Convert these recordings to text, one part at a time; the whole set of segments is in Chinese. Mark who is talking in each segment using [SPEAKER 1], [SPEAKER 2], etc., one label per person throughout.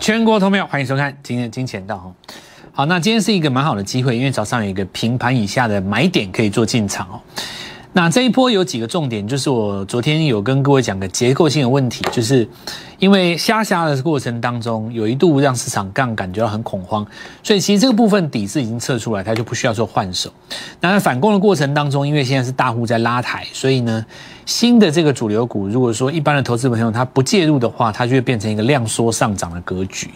[SPEAKER 1] 全国投票，欢迎收看今天的金钱道。好，那今天是一个蛮好的机会，因为早上有一个平盘以下的买点可以做进场哦。那这一波有几个重点，就是我昨天有跟各位讲个结构性的问题，就是因为下下的过程当中，有一度让市场杠感觉到很恐慌，所以其实这个部分底是已经测出来，它就不需要做换手。那在反攻的过程当中，因为现在是大户在拉抬，所以呢。新的这个主流股，如果说一般的投资朋友他不介入的话，它就会变成一个量缩上涨的格局。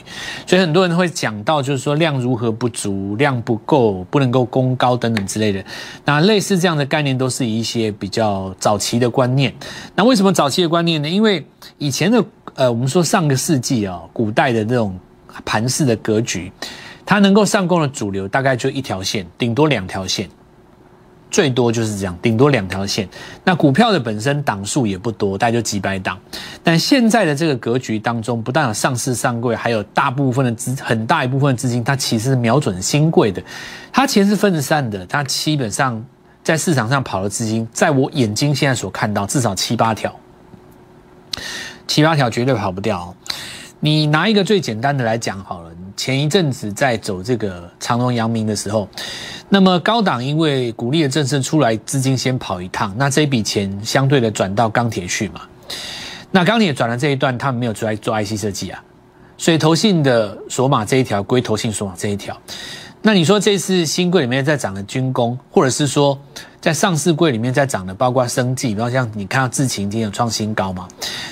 [SPEAKER 1] 所以很多人会讲到，就是说量如何不足、量不够、不能够攻高等等之类的。那类似这样的概念，都是一些比较早期的观念。那为什么早期的观念呢？因为以前的呃，我们说上个世纪啊，古代的这种盘式的格局，它能够上攻的主流大概就一条线，顶多两条线。最多就是这样，顶多两条线。那股票的本身档数也不多，大概就几百档。但现在的这个格局当中，不但有上市上柜，还有大部分的资，很大一部分资金，它其实是瞄准新贵的。它钱是分散的，它基本上在市场上跑的资金，在我眼睛现在所看到，至少七八条，七八条绝对跑不掉。你拿一个最简单的来讲好了，前一阵子在走这个长隆、阳明的时候。那么高档因为鼓励的政策出来，资金先跑一趟，那这笔钱相对的转到钢铁去嘛？那钢铁转了这一段，他们没有出来做 IC 设计啊，所以投信的索马这一条归投信索马这一条。那你说这次新贵里面在涨的军工，或者是说在上市柜里面在涨的，包括生技，比方像你看到智勤今天有创新高嘛？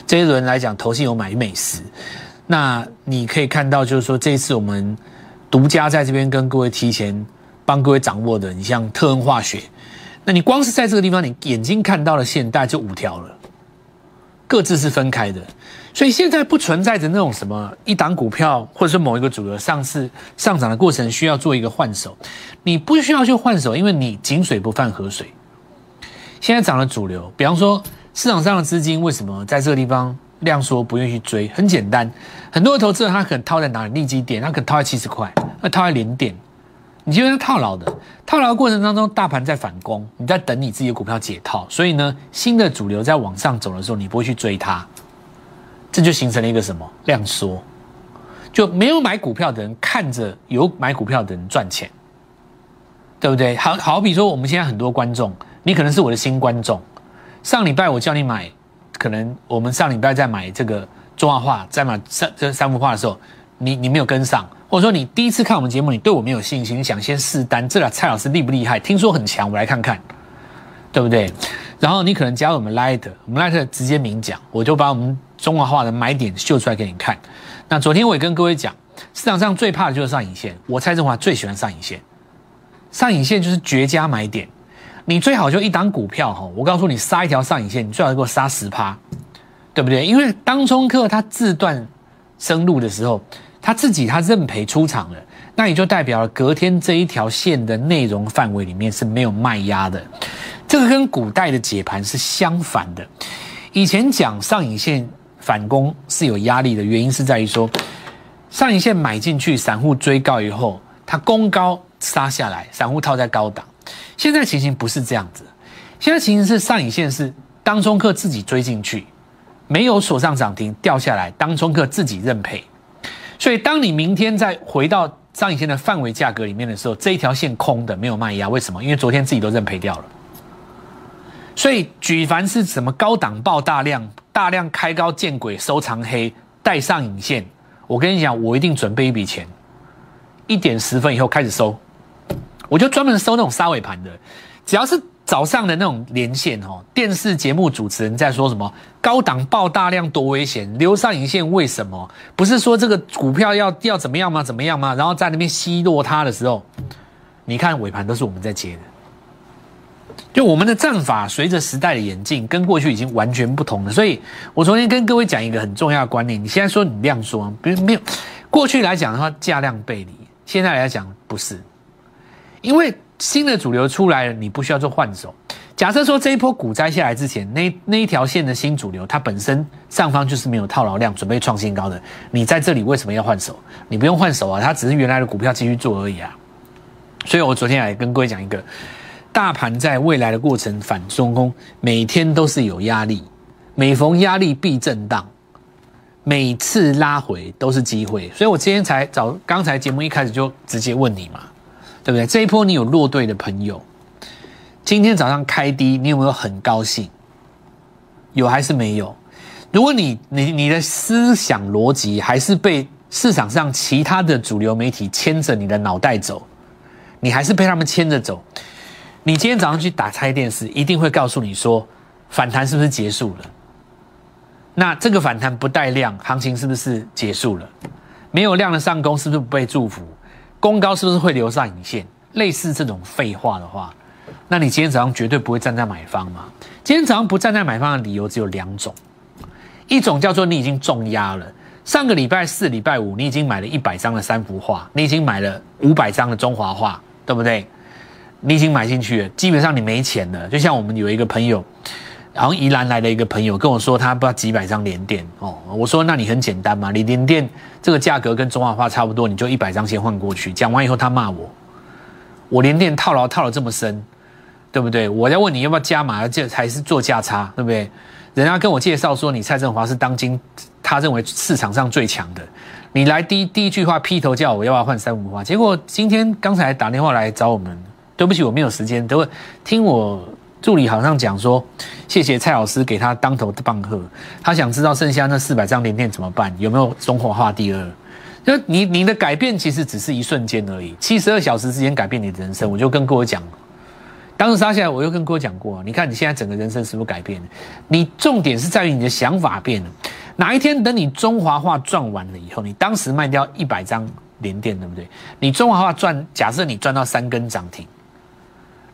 [SPEAKER 1] 这一轮来讲，投信有买美食，那你可以看到就是说这次我们独家在这边跟各位提前。帮各位掌握的，你像特恩化学，那你光是在这个地方，你眼睛看到的线大概就五条了，各自是分开的，所以现在不存在着那种什么一档股票或者是某一个组合上市上涨的过程需要做一个换手，你不需要去换手，因为你井水不犯河水。现在涨了主流，比方说市场上的资金为什么在这个地方量缩不愿意去追？很简单，很多投资人他可能套在哪里？利基点，他可能套在七十块，那套在零点。你就是套牢的，套牢的过程当中，大盘在反攻，你在等你自己的股票解套，所以呢，新的主流在往上走的时候，你不会去追它，这就形成了一个什么量缩，就没有买股票的人看着有买股票的人赚钱，对不对？好好比说，我们现在很多观众，你可能是我的新观众，上礼拜我叫你买，可能我们上礼拜在买这个中华画，在买三这三幅画的时候，你你没有跟上。或者说你第一次看我们节目，你对我没有信心，你想先试单，这俩蔡老师厉不厉害？听说很强，我来看看，对不对？然后你可能加入我们 Light，我们 Light 直接明讲，我就把我们中华化的买点秀出来给你看。那昨天我也跟各位讲，市场上最怕的就是上影线，我蔡振华最喜欢上影线，上影线就是绝佳买点。你最好就一档股票哈，我告诉你杀一条上影线，你最好给我杀十趴，对不对？因为当冲客他自断生路的时候。他自己他认赔出场了，那也就代表了隔天这一条线的内容范围里面是没有卖压的，这个跟古代的解盘是相反的。以前讲上影线反攻是有压力的原因是在于说，上影线买进去，散户追高以后，它攻高杀下来，散户套在高档。现在情形不是这样子，现在情形是上影线是当中客自己追进去，没有锁上涨停掉下来，当中客自己认赔。所以，当你明天再回到上影线的范围价格里面的时候，这一条线空的没有卖压，为什么？因为昨天自己都认赔掉了。所以，举凡是什么高档爆大量、大量开高见鬼收藏黑带上影线，我跟你讲，我一定准备一笔钱，一点十分以后开始收，我就专门收那种杀尾盘的，只要是。早上的那种连线哦，电视节目主持人在说什么？高档爆大量多危险，留上影线为什么？不是说这个股票要要怎么样吗？怎么样吗？然后在那边奚落它的时候，你看尾盘都是我们在接的。就我们的战法随着时代的演进，跟过去已经完全不同了。所以我昨天跟各位讲一个很重要的观念：你现在说你量缩，比如没有过去来讲的话，价量背离；现在来讲不是，因为。新的主流出来了，你不需要做换手。假设说这一波股灾下来之前，那那一条线的新主流，它本身上方就是没有套牢量，准备创新高的，你在这里为什么要换手？你不用换手啊，它只是原来的股票继续做而已啊。所以我昨天也跟各位讲一个，大盘在未来的过程反中空，每天都是有压力，每逢压力必震荡，每次拉回都是机会，所以我今天才早刚才节目一开始就直接问你嘛，对不对？这一波你有落队的朋友，今天早上开低，你有没有很高兴？有还是没有？如果你你你的思想逻辑还是被市场上其他的主流媒体牵着你的脑袋走，你还是被他们牵着走，你今天早上去打开电视，一定会告诉你说，反弹是不是结束了？那这个反弹不带量，行情是不是结束了？没有量的上攻是不是不被祝福？攻高是不是会留上影线？类似这种废话的话，那你今天早上绝对不会站在买方嘛？今天早上不站在买方的理由只有两种，一种叫做你已经重压了，上个礼拜四、礼拜五你已经买了一百张的三幅画，你已经买了五百张的中华画，对不对？你已经买进去了，基本上你没钱了。就像我们有一个朋友。然后宜兰来的一个朋友跟我说，他不知道几百张连电哦。我说那你很简单嘛，你连电这个价格跟中华化差不多，你就一百张先换过去。讲完以后他骂我，我连电套牢套了这么深，对不对？我在问你要不要加码，这还是做价差，对不对？人家跟我介绍说你蔡振华是当今他认为市场上最强的，你来第第一句话劈头叫我要不要换三五花，结果今天刚才打电话来找我们，对不起我没有时间，等会听我。助理好像讲说，谢谢蔡老师给他当头棒喝。他想知道剩下那四百张连电怎么办？有没有中华化第二？就你你的改变其实只是一瞬间而已，七十二小时之间改变你的人生。我就跟各位讲，当时杀下来，我又跟各位讲过，你看你现在整个人生是不是改变了？你重点是在于你的想法变了。哪一天等你中华化赚完了以后，你当时卖掉一百张连电，对不对？你中华化赚，假设你赚到三根涨停。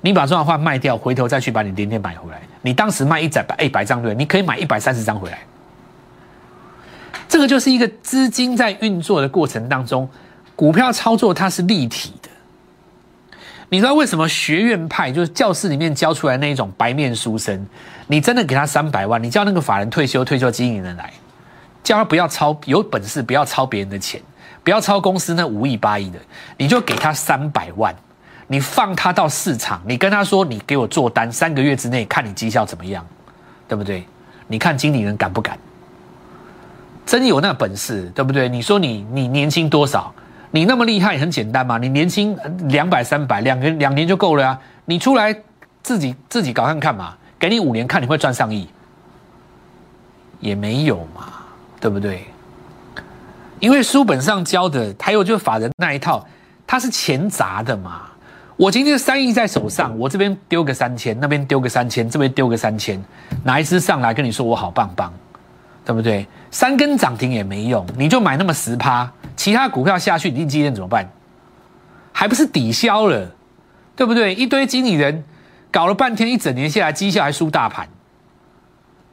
[SPEAKER 1] 你把这段话卖掉，回头再去把你连电买回来。你当时卖一百一百张对，你可以买一百三十张回来。这个就是一个资金在运作的过程当中，股票操作它是立体的。你知道为什么学院派就是教室里面教出来那一种白面书生，你真的给他三百万，你叫那个法人退休退休经理人来，叫他不要抄，有本事不要抄别人的钱，不要抄公司那五亿八亿的，你就给他三百万。你放他到市场，你跟他说：“你给我做单，三个月之内看你绩效怎么样，对不对？你看经理人敢不敢？真有那本事，对不对？你说你你年轻多少？你那么厉害，很简单嘛。你年轻两百三百，两年两年就够了呀。你出来自己自己搞看看嘛，给你五年看你会赚上亿，也没有嘛，对不对？因为书本上教的，还有就是法人那一套，它是钱砸的嘛。”我今天三亿在手上，我这边丢个三千，那边丢个三千，这边丢个三千，哪一只上来跟你说我好棒棒，对不对？三根涨停也没用，你就买那么十趴，其他股票下去，你今天怎么办？还不是抵消了，对不对？一堆经理人搞了半天，一整年下来绩效还输大盘，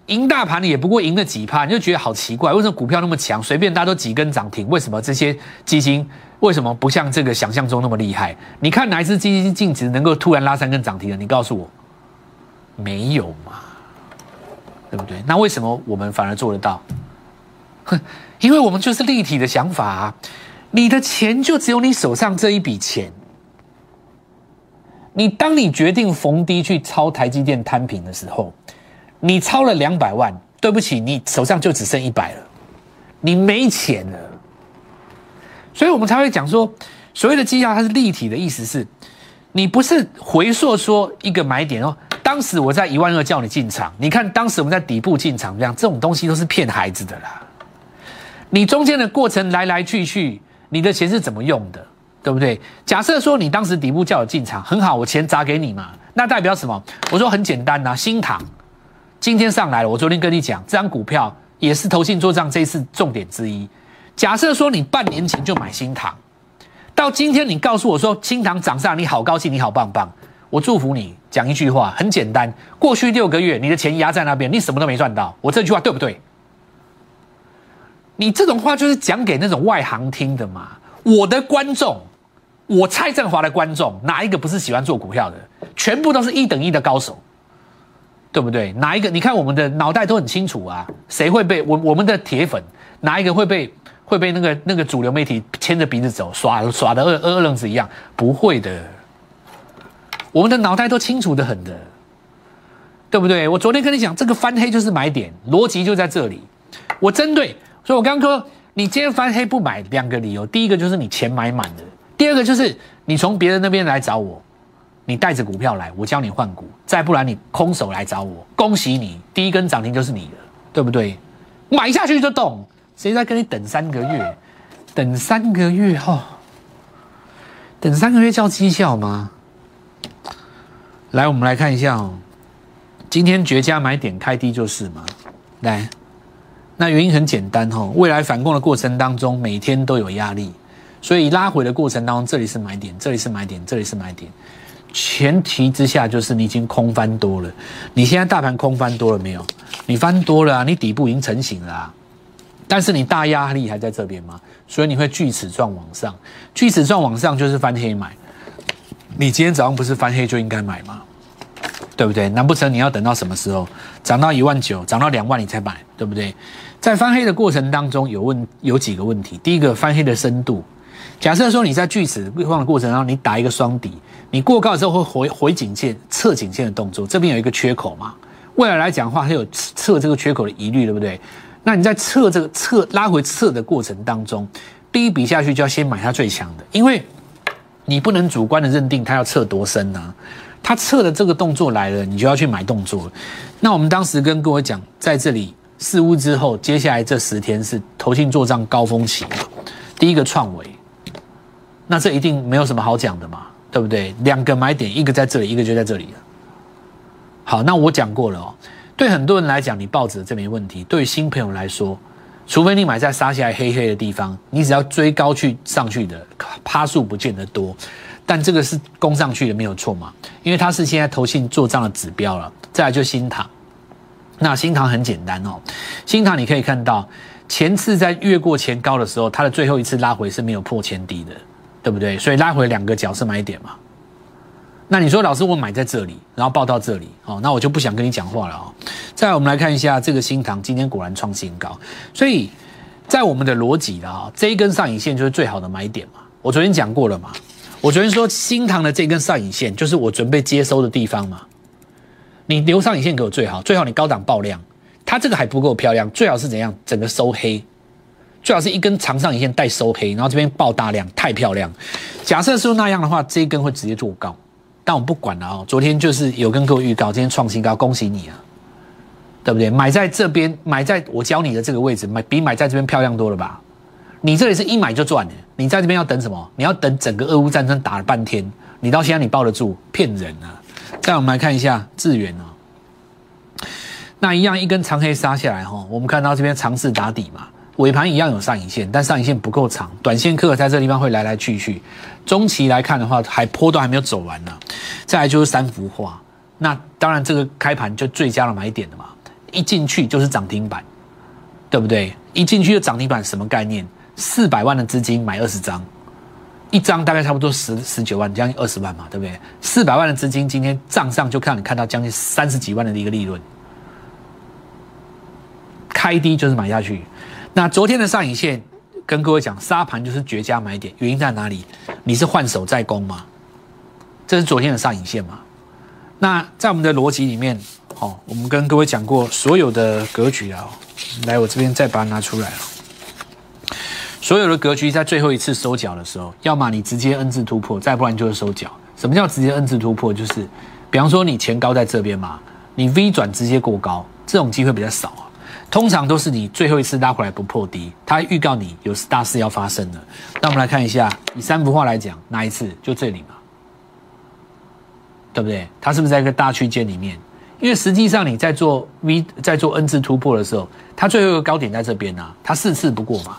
[SPEAKER 1] 赢大盘也不过赢了几趴，你就觉得好奇怪，为什么股票那么强，随便大家都几根涨停，为什么这些基金？为什么不像这个想象中那么厉害？你看哪一只基金净值能够突然拉三根涨停的？你告诉我，没有嘛？对不对？那为什么我们反而做得到？哼，因为我们就是立体的想法啊！你的钱就只有你手上这一笔钱。你当你决定逢低去抄台积电摊平的时候，你超了两百万，对不起，你手上就只剩一百了，你没钱了。所以我们才会讲说，所谓的绩效它是立体的意思是，你不是回溯说一个买点哦，当时我在一万二叫你进场，你看当时我们在底部进场，这样这种东西都是骗孩子的啦。你中间的过程来来去去，你的钱是怎么用的，对不对？假设说你当时底部叫我进场，很好，我钱砸给你嘛，那代表什么？我说很简单呐，新塘今天上来了，我昨天跟你讲，这张股票也是投信做账这一次重点之一。假设说你半年前就买新塘，到今天你告诉我说新塘涨上，你好高兴，你好棒棒，我祝福你。讲一句话很简单，过去六个月你的钱压在那边，你什么都没赚到。我这句话对不对？你这种话就是讲给那种外行听的嘛。我的观众，我蔡振华的观众，哪一个不是喜欢做股票的？全部都是一等一的高手，对不对？哪一个？你看我们的脑袋都很清楚啊，谁会被我我们的铁粉哪一个会被？会被那个那个主流媒体牵着鼻子走，耍耍的二二愣子一样，不会的。我们的脑袋都清楚的很的，对不对？我昨天跟你讲，这个翻黑就是买点，逻辑就在这里。我针对所以我刚刚说，你今天翻黑不买，两个理由，第一个就是你钱买满了，第二个就是你从别人那边来找我，你带着股票来，我教你换股，再不然你空手来找我，恭喜你，第一根涨停就是你的，对不对？买下去就动，谁在跟你等三个月？等三个月哈，等三个月叫绩效吗？来，我们来看一下哦。今天绝佳买点开低就是嘛。来，那原因很简单哈。未来反攻的过程当中，每天都有压力，所以拉回的过程当中，这里是买点，这里是买点，这里是买点。前提之下就是你已经空翻多了。你现在大盘空翻多了没有？你翻多了啊，你底部已经成型了啊。但是你大压力还在这边吗？所以你会锯齿状往上，锯齿状往上就是翻黑买。你今天早上不是翻黑就应该买吗？对不对？难不成你要等到什么时候涨到一万九，涨到两万你才买？对不对？在翻黑的过程当中有问有几个问题。第一个翻黑的深度，假设说你在锯齿状的过程当中，你打一个双底，你过高的时候会回回颈线、测颈线的动作，这边有一个缺口嘛？未来来讲的话，它有测这个缺口的疑虑，对不对？那你在测这个测拉回测的过程当中，第一笔下去就要先买它最强的，因为你不能主观的认定它要测多深啊。它测的这个动作来了，你就要去买动作。那我们当时跟各位讲，在这里四屋之后，接下来这十天是投信做账高峰期？第一个创维，那这一定没有什么好讲的嘛，对不对？两个买点，一个在这里，一个就在这里。好，那我讲过了哦。对很多人来讲，你抱着这没问题。对于新朋友来说，除非你买在杀下来黑黑的地方，你只要追高去上去的，趴数不见得多。但这个是攻上去的没有错嘛？因为它是现在投信做账的指标了。再来就新塘，那新塘很简单哦。新塘你可以看到，前次在越过前高的时候，它的最后一次拉回是没有破前低的，对不对？所以拉回两个角是买点嘛。那你说老师，我买在这里，然后报到这里，哦，那我就不想跟你讲话了哦。再，我们来看一下这个新塘，今天果然创新高，所以在我们的逻辑啊，这一根上影线就是最好的买点嘛。我昨天讲过了嘛，我昨天说新塘的这根上影线就是我准备接收的地方嘛。你留上影线给我最好，最好你高档爆量，它这个还不够漂亮，最好是怎样？整个收黑，最好是一根长上影线带收黑，然后这边爆大量，太漂亮。假设是那样的话，这一根会直接做高。但我不管了哦，昨天就是有跟各位预告，今天创新高，恭喜你啊，对不对？买在这边，买在我教你的这个位置，买比买在这边漂亮多了吧？你这里是一买就赚的，你在这边要等什么？你要等整个俄乌战争打了半天，你到现在你抱得住？骗人啊！再我们来看一下智远啊，那一样一根长黑杀下来哈，我们看到这边尝试打底嘛。尾盘一样有上影线，但上影线不够长，短线客在这地方会来来去去。中期来看的话，还坡都还没有走完呢。再来就是三幅画，那当然这个开盘就最佳的买点了嘛，一进去就是涨停板，对不对？一进去就涨停板，什么概念？四百万的资金买二十张，一张大概差不多十十九万，将近二十万嘛，对不对？四百万的资金今天账上就看你看到将近三十几万的一个利润，开低就是买下去。那昨天的上影线，跟各位讲，沙盘就是绝佳买点，原因在哪里？你是换手在攻吗？这是昨天的上影线嘛？那在我们的逻辑里面，哦，我们跟各位讲过所有的格局啊，来，我这边再把它拿出来啊。所有的格局在最后一次收脚的时候，要么你直接 N 字突破，再不然就是收脚。什么叫直接 N 字突破？就是，比方说你前高在这边嘛，你 V 转直接过高，这种机会比较少。通常都是你最后一次拉回来不破低，它预告你有大事要发生了。那我们来看一下，以三幅画来讲，哪一次？就这里嘛，对不对？它是不是在一个大区间里面？因为实际上你在做 V 在做 N 字突破的时候，它最后一个高点在这边啊，它四次不过嘛，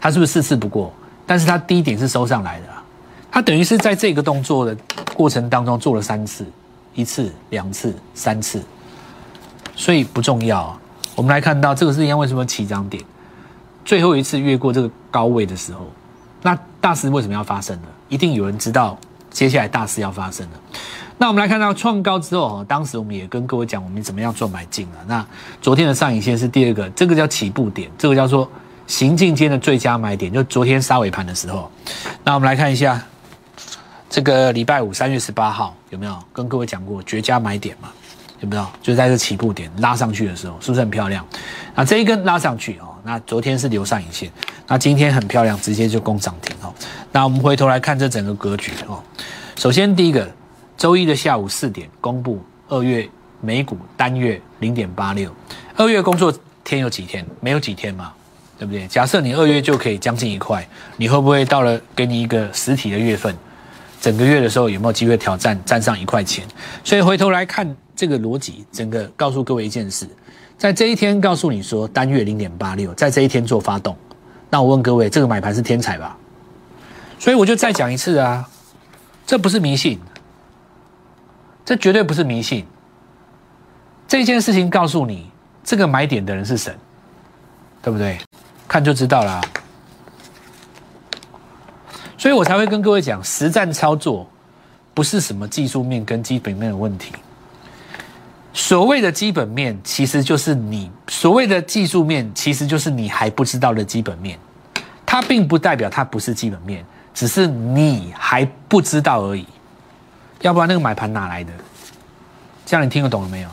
[SPEAKER 1] 它是不是四次不过？但是它低点是收上来的，它等于是在这个动作的过程当中做了三次，一次、两次、三次。所以不重要。我们来看到这个是因为什么起涨点？最后一次越过这个高位的时候，那大事为什么要发生呢？一定有人知道接下来大事要发生了。那我们来看到创高之后，当时我们也跟各位讲，我们怎么样做买进了。那昨天的上影线是第二个，这个叫起步点，这个叫做行进间的最佳买点，就昨天杀尾盘的时候。那我们来看一下这个礼拜五三月十八号有没有跟各位讲过绝佳买点嘛？对不对？就在这起步点拉上去的时候，是不是很漂亮？那这一根拉上去哦，那昨天是留上影线，那今天很漂亮，直接就攻涨停哦。那我们回头来看这整个格局哦。首先第一个，周一的下午四点公布二月美股单月零点八六，二月工作天有几天？没有几天嘛，对不对？假设你二月就可以将近一块，你会不会到了给你一个实体的月份，整个月的时候有没有机会挑战站上一块钱？所以回头来看。这个逻辑，整个告诉各位一件事，在这一天告诉你说单月零点八六，在这一天做发动，那我问各位，这个买盘是天才吧？所以我就再讲一次啊，这不是迷信，这绝对不是迷信。这件事情告诉你，这个买点的人是神，对不对？看就知道啦。所以我才会跟各位讲，实战操作不是什么技术面跟基本面的问题。所谓的基本面，其实就是你所谓的技术面，其实就是你还不知道的基本面。它并不代表它不是基本面，只是你还不知道而已。要不然那个买盘哪来的？这样你听得懂了没有？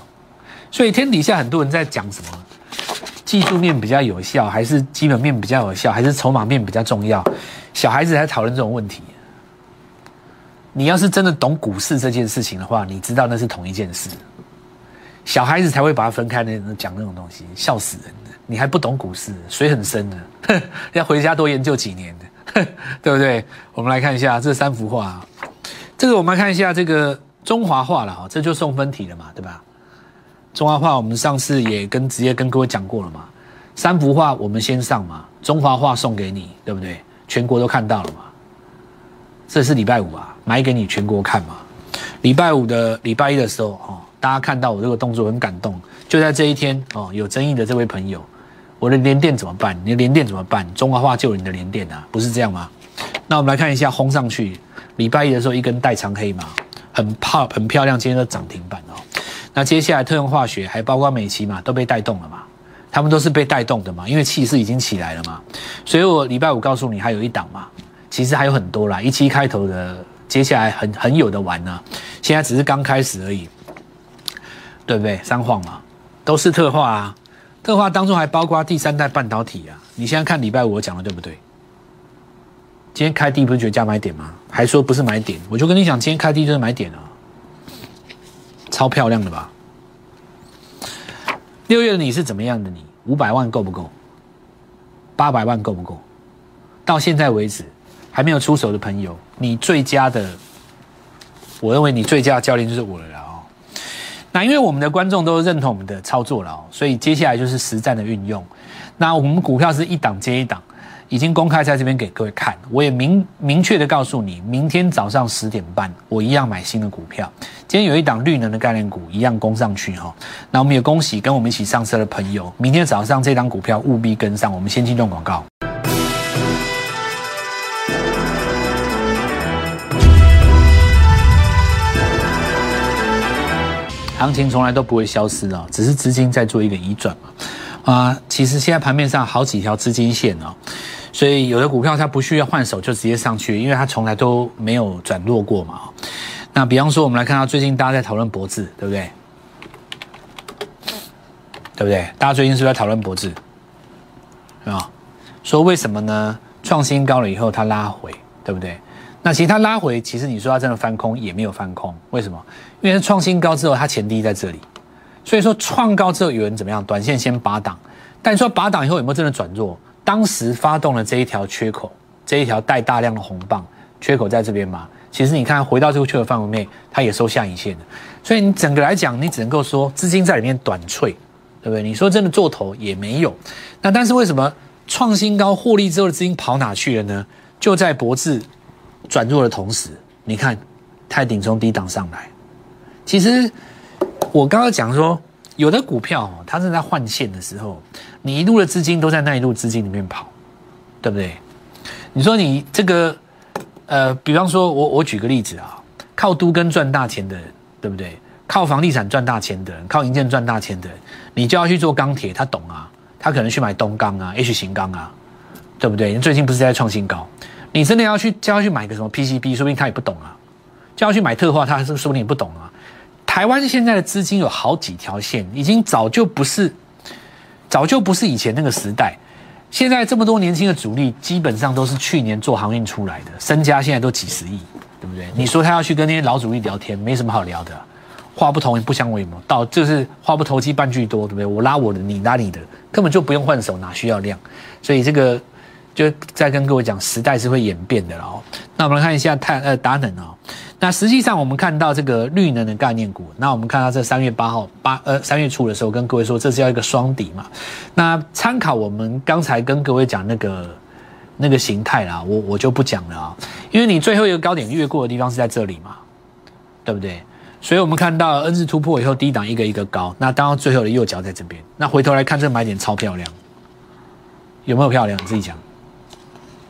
[SPEAKER 1] 所以天底下很多人在讲什么技术面比较有效，还是基本面比较有效，还是筹码面比较重要？小孩子在讨论这种问题。你要是真的懂股市这件事情的话，你知道那是同一件事。小孩子才会把它分开那讲那种东西，笑死人的！你还不懂股市，水很深的，要回家多研究几年的，对不对？我们来看一下这三幅画，这个我们来看一下这个中华画了哈，这就送分题了嘛，对吧？中华画我们上次也跟直接跟各位讲过了嘛，三幅画我们先上嘛，中华画送给你，对不对？全国都看到了嘛，这是礼拜五啊，买给你全国看嘛，礼拜五的礼拜一的时候哈。大家看到我这个动作很感动，就在这一天哦，有争议的这位朋友，我的连电怎么办？你的连电怎么办？中华化救你的连电啊，不是这样吗？那我们来看一下轰上去，礼拜一的时候一根带长黑嘛，很漂很漂亮，今天的涨停板哦。那接下来特用化学还包括美琪嘛，都被带动了嘛，他们都是被带动的嘛，因为气势已经起来了嘛。所以我礼拜五告诉你还有一档嘛，其实还有很多啦，一期开头的，接下来很很有的玩呢，现在只是刚开始而已。对不对？三晃嘛，都是特化啊，特化当中还包括第三代半导体啊。你现在看礼拜五我讲的对不对？今天开低不是觉得加买点吗？还说不是买点，我就跟你讲，今天开低就是买点啊，超漂亮的吧？六月的你是怎么样的？你五百万够不够？八百万够不够？到现在为止还没有出手的朋友，你最佳的，我认为你最佳的教练就是我了啦。那因为我们的观众都认同我们的操作了，所以接下来就是实战的运用。那我们股票是一档接一档，已经公开在这边给各位看。我也明明确的告诉你，明天早上十点半，我一样买新的股票。今天有一档绿能的概念股一样攻上去哈。那我们也恭喜跟我们一起上车的朋友，明天早上这档股票务必跟上。我们先进段广告。行情从来都不会消失哦，只是资金在做一个移转嘛。啊，其实现在盘面上好几条资金线哦，所以有的股票它不需要换手就直接上去，因为它从来都没有转弱过嘛。那比方说，我们来看到最近大家在讨论博智，对不对？对不对？大家最近是不是在讨论博智？啊，说为什么呢？创新高了以后它拉回，对不对？那其实它拉回，其实你说它真的翻空也没有翻空，为什么？因为创新高之后，它前低在这里，所以说创高之后有人怎么样？短线先拔档，但你说拔档以后有没有真的转弱？当时发动了这一条缺口，这一条带大量的红棒，缺口在这边嘛？其实你看回到这个缺口范围内，它也收下影线的，所以你整个来讲，你只能够说资金在里面短脆，对不对？你说真的做头也没有，那但是为什么创新高获利之后的资金跑哪去了呢？就在博智。转弱的同时，你看泰鼎从低档上来，其实我刚刚讲说，有的股票它正在换线的时候，你一路的资金都在那一路资金里面跑，对不对？你说你这个呃，比方说我我举个例子啊，靠都跟赚大钱的人，对不对？靠房地产赚大钱的人，靠银建赚大钱的人，你就要去做钢铁，他懂啊，他可能去买东钢啊、H 型钢啊，对不对？你最近不是在创新高？你真的要去叫他去买个什么 PCB，说不定他也不懂啊。叫他去买特化，他是说不定也不懂啊。台湾现在的资金有好几条线，已经早就不是，早就不是以前那个时代。现在这么多年轻的主力，基本上都是去年做航运出来的，身家现在都几十亿，对不对？你说他要去跟那些老主力聊天，没什么好聊的，话不投不相为谋，到就是话不投机半句多，对不对？我拉我的，你拉你的，根本就不用换手，哪需要量？所以这个就再跟各位讲，时代是会演变的了哦。那我们来看一下碳呃达能啊。那实际上，我们看到这个绿能的概念股，那我们看到这三月八号八呃三月初的时候，跟各位说这是要一个双底嘛。那参考我们刚才跟各位讲那个那个形态啦，我我就不讲了啊，因为你最后一个高点越过的地方是在这里嘛，对不对？所以我们看到 N 字突破以后，低档一个一个高，那当最后的右脚在这边，那回头来看这个买点超漂亮，有没有漂亮？你自己讲，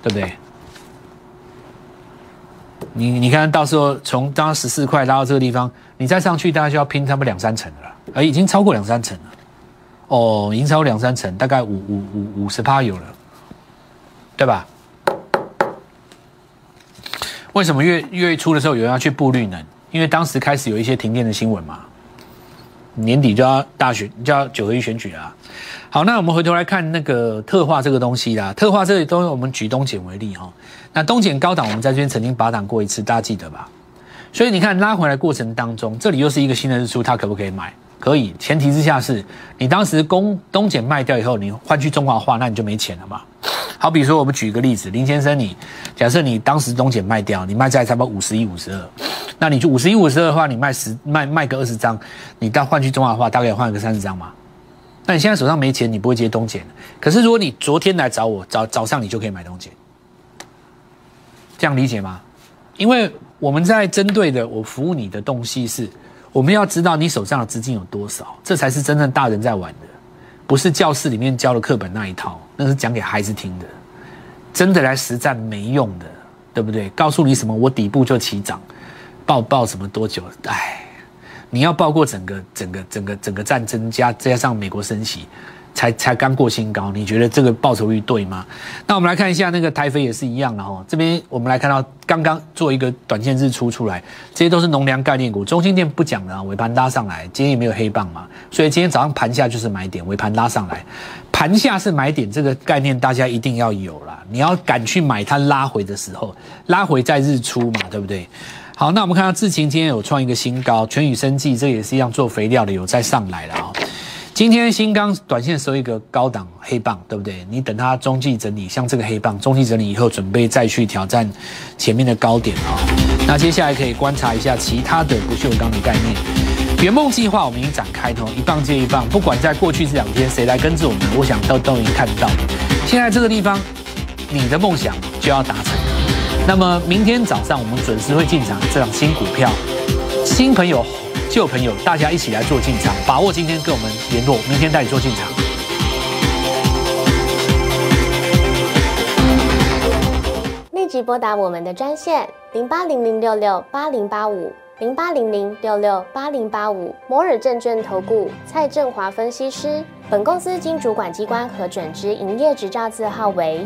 [SPEAKER 1] 对不对？你你看到时候从刚刚十四块拉到这个地方，你再上去大概就要拼差不多两三成的了，而已经超过两三成了，哦，已经超过两三成，大概五五五五十趴有了，对吧？为什么月月初的时候有人要去布绿能？因为当时开始有一些停电的新闻嘛，年底就要大选，就要九合一选举了。好，那我们回头来看那个特化这个东西啦，特化这里东西，我们举东碱为例哈。那东碱高档，我们在这边曾经拔档过一次，大家记得吧？所以你看拉回来过程当中，这里又是一个新的日出，它可不可以买？可以，前提之下是你当时供东碱卖掉以后，你换去中华化，那你就没钱了嘛。好比说，我们举一个例子，林先生，你假设你当时东碱卖掉，你卖在差不多五十一、五十二，那你就五十一、五十二的话，你卖十卖卖个二十张，你到换去中华化，大概换个三十张嘛。那你现在手上没钱，你不会接东碱。可是如果你昨天来找我，早早上你就可以买东碱。这样理解吗？因为我们在针对的我服务你的东西是，我们要知道你手上的资金有多少，这才是真正大人在玩的，不是教室里面教的课本那一套，那是讲给孩子听的，真的来实战没用的，对不对？告诉你什么，我底部就起涨，报报什么多久？哎，你要包括整个整个整个整个战争加加上美国升息。才才刚过新高，你觉得这个报酬率对吗？那我们来看一下那个台飞也是一样的哈。这边我们来看到刚刚做一个短线日出出来，这些都是农粮概念股。中心店不讲了，尾盘拉上来，今天也没有黑棒嘛，所以今天早上盘下就是买点，尾盘拉上来，盘下是买点，这个概念大家一定要有啦。你要敢去买它拉回的时候，拉回在日出嘛，对不对？好，那我们看到智勤今天有创一个新高，全宇生技这也是一样做肥料的，有再上来了啊。今天新钢短线收一个高档黑棒，对不对？你等它中继整理，像这个黑棒中继整理以后，准备再去挑战前面的高点啊。那接下来可以观察一下其他的不锈钢的概念。圆梦计划我们已经展开通，一棒接一棒，不管在过去这两天谁来跟着我们，我想都都已经看到。现在这个地方，你的梦想就要达成。那么明天早上我们准时会进场这档新股票，新朋友。旧朋友，大家一起来做进场，把握今天跟我们联络，明天带你做进场。
[SPEAKER 2] 立即拨打我们的专线零八零零六六八零八五零八零零六六八零八五摩尔证券投顾蔡振华分析师。本公司经主管机关核准之营业执照字号为